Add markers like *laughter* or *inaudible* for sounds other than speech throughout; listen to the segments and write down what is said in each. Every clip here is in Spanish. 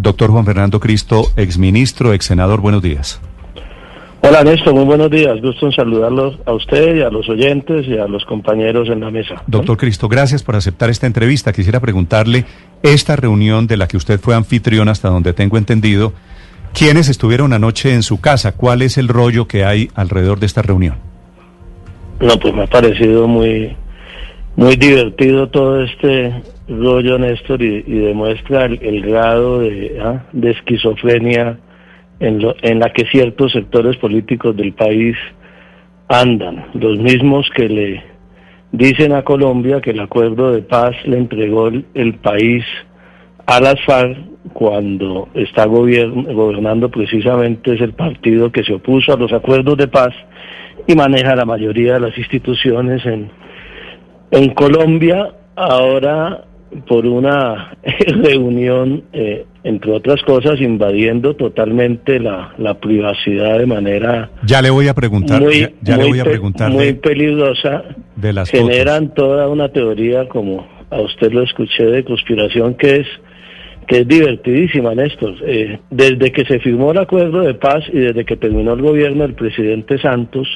Doctor Juan Fernando Cristo, exministro, ex senador, buenos días. Hola Néstor, muy buenos días. Gusto en saludarlos a usted y a los oyentes y a los compañeros en la mesa. Doctor Cristo, gracias por aceptar esta entrevista. Quisiera preguntarle, esta reunión de la que usted fue anfitrión hasta donde tengo entendido, ¿quiénes estuvieron anoche en su casa? ¿Cuál es el rollo que hay alrededor de esta reunión? No, pues me ha parecido muy, muy divertido todo este rollo, Néstor, y, demuestra el, grado de, ¿ah? de esquizofrenia en, lo, en la que ciertos sectores políticos del país andan, los mismos que le dicen a Colombia que el acuerdo de paz le entregó el, país a las FARC cuando está gobernando precisamente es el partido que se opuso a los acuerdos de paz y maneja la mayoría de las instituciones en, en Colombia. Ahora por una *laughs* reunión, eh, entre otras cosas, invadiendo totalmente la, la, privacidad de manera... Ya le voy a preguntar, muy, ya, le voy a preguntar muy peligrosa. De las generan toda una teoría, como a usted lo escuché, de conspiración que es que es divertidísima, Néstor. Eh, desde que se firmó el acuerdo de paz y desde que terminó el gobierno del presidente Santos,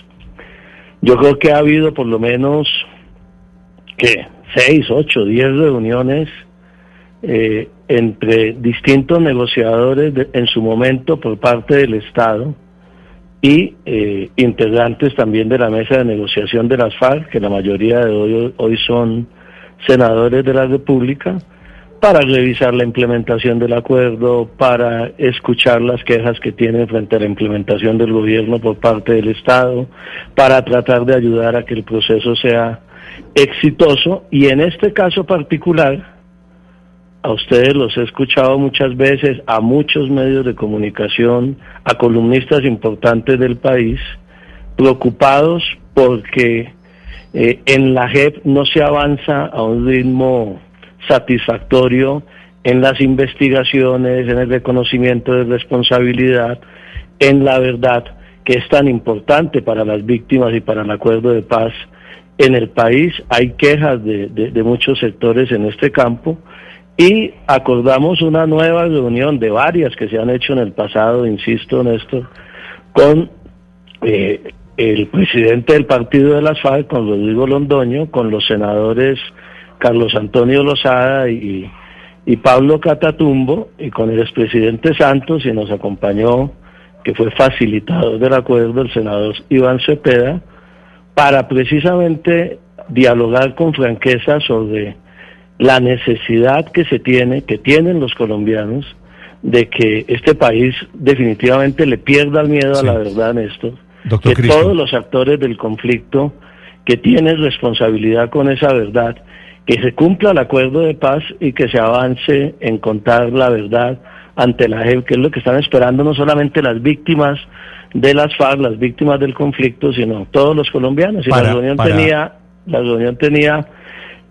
yo creo que ha habido por lo menos, ¿qué? Seis, ocho, diez reuniones eh, entre distintos negociadores en su momento por parte del Estado y eh, integrantes también de la mesa de negociación de las FARC, que la mayoría de hoy, hoy son senadores de la República, para revisar la implementación del acuerdo, para escuchar las quejas que tienen frente a la implementación del gobierno por parte del Estado, para tratar de ayudar a que el proceso sea exitoso y en este caso particular, a ustedes los he escuchado muchas veces, a muchos medios de comunicación, a columnistas importantes del país, preocupados porque eh, en la JEP no se avanza a un ritmo satisfactorio en las investigaciones, en el reconocimiento de responsabilidad, en la verdad que es tan importante para las víctimas y para el acuerdo de paz en el país. Hay quejas de, muchos sectores en este campo y acordamos una nueva reunión de varias que se han hecho en el pasado, insisto, Néstor, con eh, el presidente del partido de las FARC, con Rodrigo Londoño, con los senadores Carlos Antonio Lozada y, y Pablo Catatumbo, y con el expresidente Santos, y nos acompañó, que fue facilitador del acuerdo, el senador Iván Cepeda, para precisamente dialogar con franqueza sobre la necesidad que se tiene, que tienen los colombianos, de que este país definitivamente le pierda el miedo a la verdad, Néstor, que todos los actores del conflicto que tienen responsabilidad con esa verdad, que se cumpla el acuerdo de paz y que se avance en contar la verdad ante la JEP, que es lo que están esperando no solamente las víctimas de las FARC, las víctimas del conflicto, sino todos los colombianos. Y la reunión tenía, la reunión tenía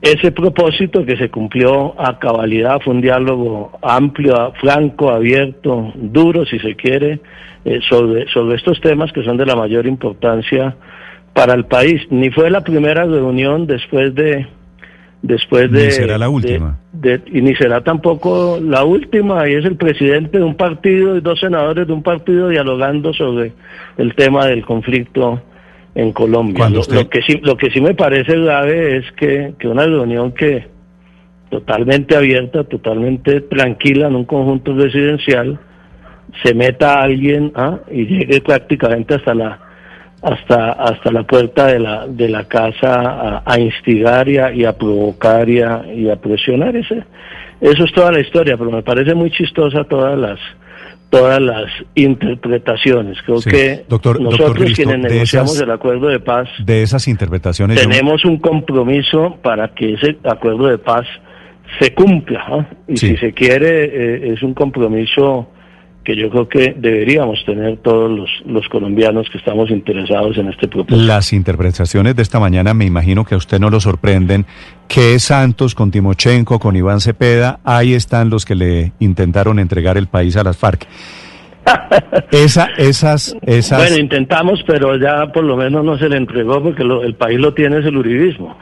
ese propósito que se cumplió a cabalidad, fue un diálogo amplio, franco, abierto, duro, si se quiere, eh, sobre, sobre estos temas que son de la mayor importancia para el país. Ni fue la primera reunión después de después de... Ni será la última. y ni será tampoco la última, y es el presidente de un partido y dos senadores de un partido dialogando sobre el tema del conflicto en Colombia. Lo, que sí, lo que sí me parece grave es que, que una reunión que totalmente abierta, totalmente tranquila en un conjunto residencial, se meta alguien ¿ah? y llegue prácticamente hasta la hasta hasta la puerta de la de la casa a, instigar y a, y a provocar y a, y a presionar ese eso es toda la historia pero me parece muy chistosa todas las todas las interpretaciones creo que nosotros quienes negociamos el acuerdo de paz de esas interpretaciones tenemos un compromiso para que ese acuerdo de paz se cumpla. ¿ah? Y si se quiere, eh, es un compromiso que yo creo que deberíamos tener todos los, los, colombianos que estamos interesados en este propósito. Las interpretaciones de esta mañana me imagino que a usted no lo sorprenden. Que Santos con Timochenko, con Iván Cepeda, ahí están los que le intentaron entregar el país a las FARC. Esa, esas, esas... Bueno, intentamos, pero ya por lo menos no se le entregó porque el país lo tiene es el uribismo.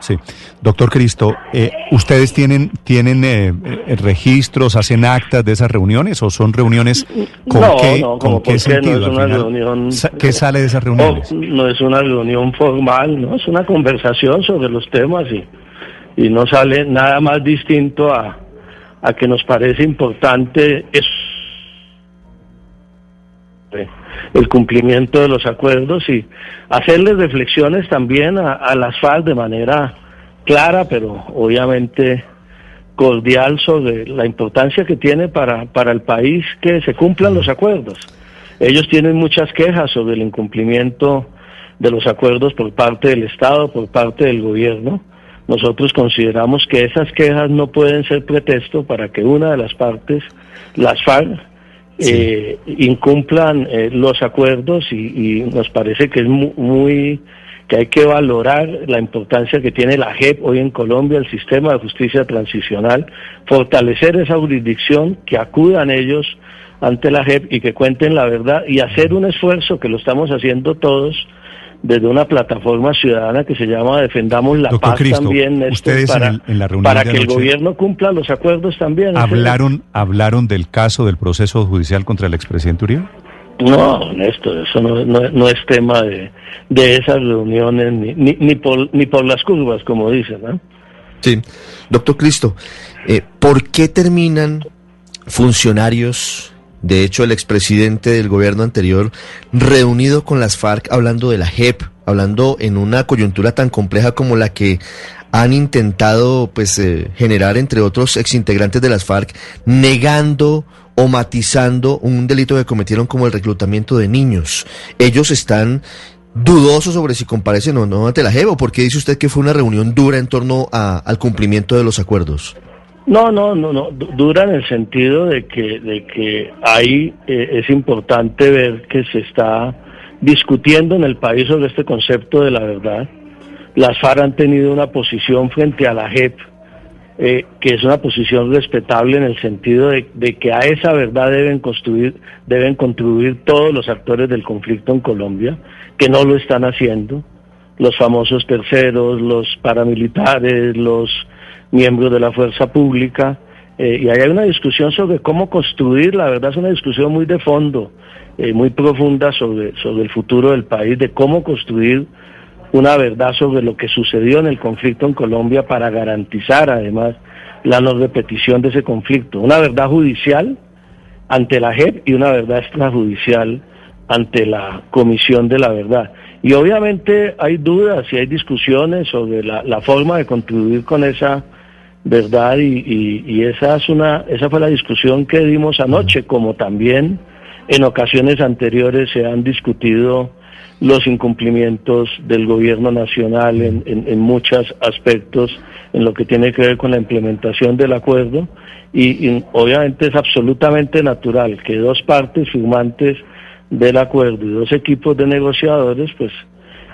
Sí. Doctor Cristo, eh, ¿ustedes tienen, tienen eh, eh, registros, hacen actas de esas reuniones o son reuniones con qué, con qué sentido? No es una reunión, ¿Qué sale de esas reuniones? No, es una reunión formal, no es una conversación sobre los temas y, y no sale nada más distinto a, a que nos parece importante eso el cumplimiento de los acuerdos y hacerles reflexiones también a, las FARC de manera clara, pero obviamente cordial sobre la importancia que tiene para, para el país que se cumplan los acuerdos. Ellos tienen muchas quejas sobre el incumplimiento de los acuerdos por parte del Estado, por parte del gobierno. Nosotros consideramos que esas quejas no pueden ser pretexto para que una de las partes, las FARC, eh, incumplan eh, los acuerdos y, nos parece que es muy, que hay que valorar la importancia que tiene la JEP hoy en Colombia, el sistema de justicia transicional, fortalecer esa jurisdicción, que acudan ellos ante la JEP y que cuenten la verdad y hacer un esfuerzo que lo estamos haciendo todos desde una plataforma ciudadana que se llama Defendamos la Paz también ustedes para, en, la reunión para que el gobierno cumpla los acuerdos también. ¿Hablaron, ¿Hablaron del caso del proceso judicial contra el expresidente Uribe? No, Néstor, eso no, no, es tema de, de esas reuniones ni, ni, ni, por, ni por las curvas, como dicen. ¿no? Sí, doctor Cristo, eh, ¿por qué terminan funcionarios de hecho, el expresidente del gobierno anterior, reunido con las FARC hablando de la JEP, hablando en una coyuntura tan compleja como la que han intentado pues eh, generar entre otros exintegrantes de las FARC, negando o matizando un delito que cometieron como el reclutamiento de niños. Ellos están dudosos sobre si comparecen o no ante la JEP, o por qué dice usted que fue una reunión dura en torno al cumplimiento de los acuerdos. No, no, no, no, dura en el sentido de que, de que ahí eh, es importante ver que se está discutiendo en el país sobre este concepto de la verdad. Las FARC han tenido una posición frente a la JEP, eh, que es una posición respetable en el sentido de, de, que a esa verdad deben construir, deben contribuir todos los actores del conflicto en Colombia, que no lo están haciendo, los famosos terceros, los paramilitares, los miembros de la fuerza pública, eh, y ahí hay una discusión sobre cómo construir, la verdad es una discusión muy de fondo, eh, muy profunda sobre, sobre el futuro del país, de cómo construir una verdad sobre lo que sucedió en el conflicto en Colombia para garantizar además la no repetición de ese conflicto. Una verdad judicial ante la JEP y una verdad extrajudicial ante la Comisión de la Verdad. Y obviamente hay dudas y hay discusiones sobre la, la forma de contribuir con esa ¿verdad? Y, y, esa, es una, esa fue la discusión que dimos anoche, como también en ocasiones anteriores se han discutido los incumplimientos del gobierno nacional en, en, muchos aspectos en lo que tiene que ver con la implementación del acuerdo y, obviamente es absolutamente natural que dos partes firmantes del acuerdo y dos equipos de negociadores pues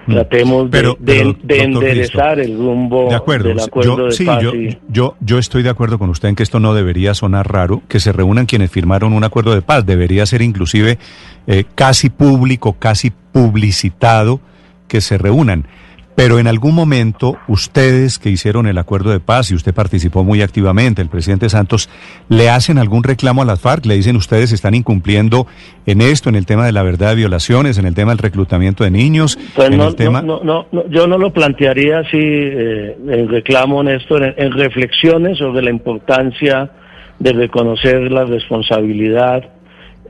Mm. Tratemos de, enderezar el rumbo de acuerdo. del acuerdo yo, de sí, paz. Yo, yo, yo, estoy de acuerdo con usted en que esto no debería sonar raro, que se reúnan quienes firmaron un acuerdo de paz. Debería ser inclusive eh, casi público, casi publicitado que se reúnan. Pero en algún momento ustedes que hicieron el acuerdo de paz y usted participó muy activamente, el presidente Santos, ¿le hacen algún reclamo a las FARC? ¿Le dicen ustedes están incumpliendo en esto, en el tema de la verdad de violaciones, en el tema del reclutamiento de niños? Pues en no, el tema... no, no, no, yo no lo plantearía así eh, en reclamo en esto, en, en reflexiones sobre la importancia de reconocer la responsabilidad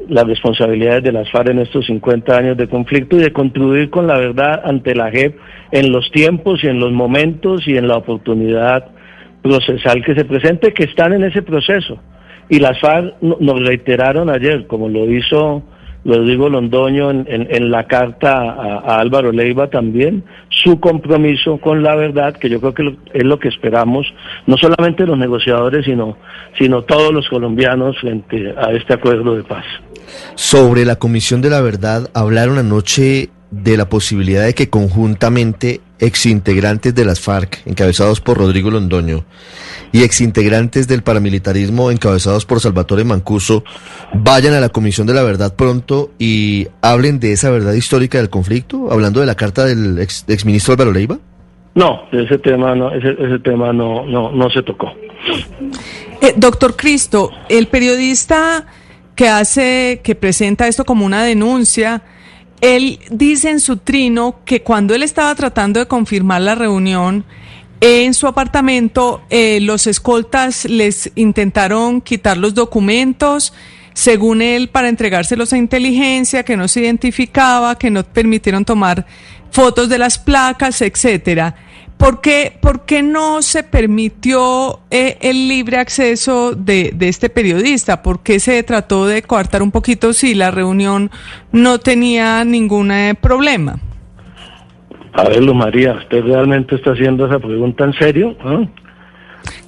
las responsabilidades de las FARC en estos 50 años de conflicto y de contribuir con la verdad ante la JEP en los tiempos y en los momentos y en la oportunidad procesal que se presente, que están en ese proceso. Y las FARC nos reiteraron ayer, como lo hizo Rodrigo Londoño en, en, la carta a, Álvaro Leiva también, su compromiso con la verdad, que yo creo que es lo que esperamos, no solamente los negociadores, sino, sino todos los colombianos frente a este acuerdo de paz. Sobre la Comisión de la Verdad, hablaron anoche de la posibilidad de que conjuntamente exintegrantes de las FARC, encabezados por Rodrigo Londoño, y exintegrantes del paramilitarismo, encabezados por Salvatore Mancuso, vayan a la Comisión de la Verdad pronto y hablen de esa verdad histórica del conflicto, hablando de la carta del ex, exministro Álvaro Leiva? No, ese tema no, ese, ese tema no, no, no se tocó. Eh, doctor Cristo, el periodista que hace, que presenta esto como una denuncia, él dice en su trino que cuando él estaba tratando de confirmar la reunión en su apartamento, eh, los escoltas les intentaron quitar los documentos, según él, para entregárselos a inteligencia, que no se identificaba, que no permitieron tomar fotos de las placas, etcétera. ¿Por qué, ¿Por qué no se permitió eh, el libre acceso de, este periodista? ¿Por qué se trató de coartar un poquito si la reunión no tenía ningún eh, problema? A ver, Luz María, ¿usted realmente está haciendo esa pregunta en serio? ¿Ah?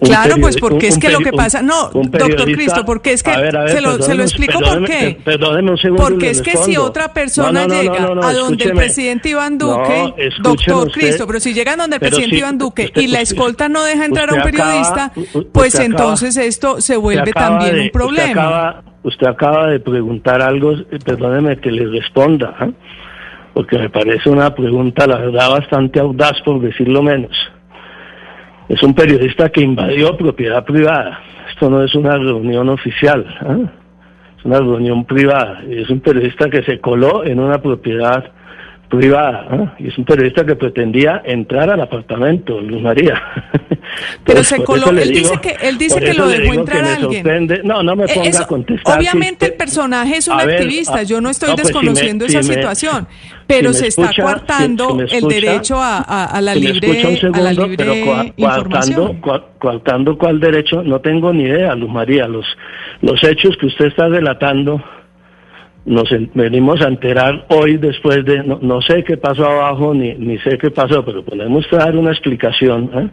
Claro, pues porque es que lo que pasa, no, doctor Cristo, porque es que se, lo, se lo explico por qué. Perdóneme un segundo. Porque es que si otra persona llega a donde el presidente Iván Duque, doctor Cristo, pero si llegan donde el presidente Iván Duque y la escolta no deja entrar a un periodista, pues entonces esto se vuelve también un problema. Usted acaba, de preguntar algo, perdóneme que le responda, ¿ah? porque me parece una pregunta, la verdad, bastante audaz, por decirlo menos es un periodista que invadió propiedad privada. Esto no es una reunión oficial, ¿eh? es una reunión privada. Es un periodista que se coló en una propiedad privada. Y es un periodista que pretendía entrar al apartamento, Luz María. *laughs* Pero se coló, él dice que, él dice que lo dejó entrar alguien. No, no me eh, ponga a contestar. Obviamente el personaje es un activista, yo no estoy pues desconociendo esa situación, pero se está coartando el derecho a, a, la libre, a la libre pero coartando, coartando cuál derecho, no tengo ni idea, Luz María, los, los hechos que usted está relatando nos venimos a enterar hoy después de, no, sé qué pasó abajo ni, ni sé qué pasó, pero podemos dar una explicación. ¿eh?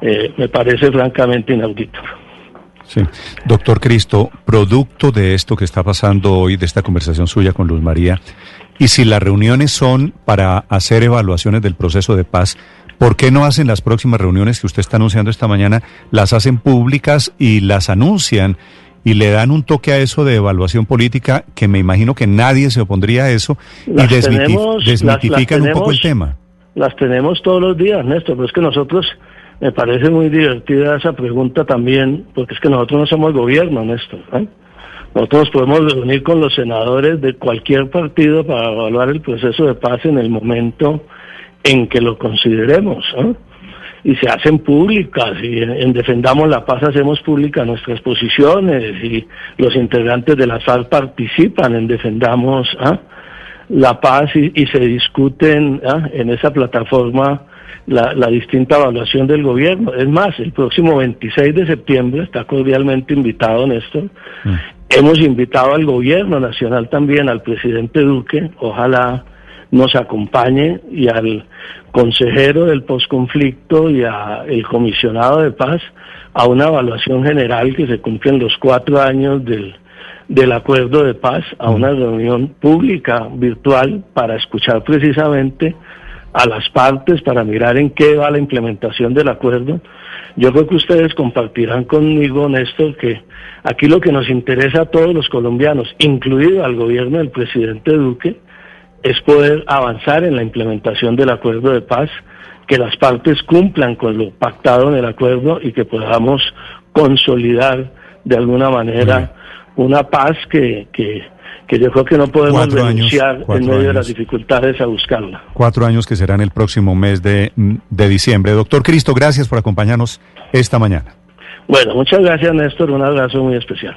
Eh, me parece francamente inaudito. Sí. Doctor Cristo, producto de esto que está pasando hoy, de esta conversación suya con Luz María, y si las reuniones son para hacer evaluaciones del proceso de paz, ¿por qué no hacen las próximas reuniones que usted está anunciando esta mañana, las hacen públicas y las anuncian y le dan un toque a eso de evaluación política que me imagino que nadie se opondría a eso y desmitifican un poco el tema. Las tenemos todos los días, Néstor, pero es que nosotros, me parece muy divertida esa pregunta también, porque es que nosotros no somos gobierno, Néstor. ¿eh? Nosotros podemos reunir con los senadores de cualquier partido para evaluar el proceso de paz en el momento en que lo consideremos. ¿eh? Y se hacen públicas y en, Defendamos la Paz hacemos públicas nuestras posiciones y los integrantes de la FARC participan en Defendamos ¿ah? la Paz y, se discuten ¿ah? en esa plataforma la, distinta evaluación del gobierno. Es más, el próximo 26 de septiembre está cordialmente invitado Néstor. Mm. Hemos invitado al gobierno nacional también, al presidente Duque, ojalá nos acompañe y al consejero del posconflicto y al comisionado de paz a una evaluación general que se cumple en los cuatro años del, del acuerdo de paz, a una reunión pública virtual para escuchar precisamente a las partes para mirar en qué va la implementación del acuerdo. Yo creo que ustedes compartirán conmigo, Néstor, que aquí lo que nos interesa a todos los colombianos, incluido al gobierno del presidente Duque, es poder avanzar en la implementación del acuerdo de paz, que las partes cumplan con lo pactado en el acuerdo y que podamos consolidar de alguna manera una paz que, que, que, yo creo que no podemos renunciar en medio de las dificultades a buscarla. Cuatro años que serán el próximo mes de, de diciembre. Doctor Cristo, gracias por acompañarnos esta mañana. Bueno, muchas gracias Néstor, un abrazo muy especial.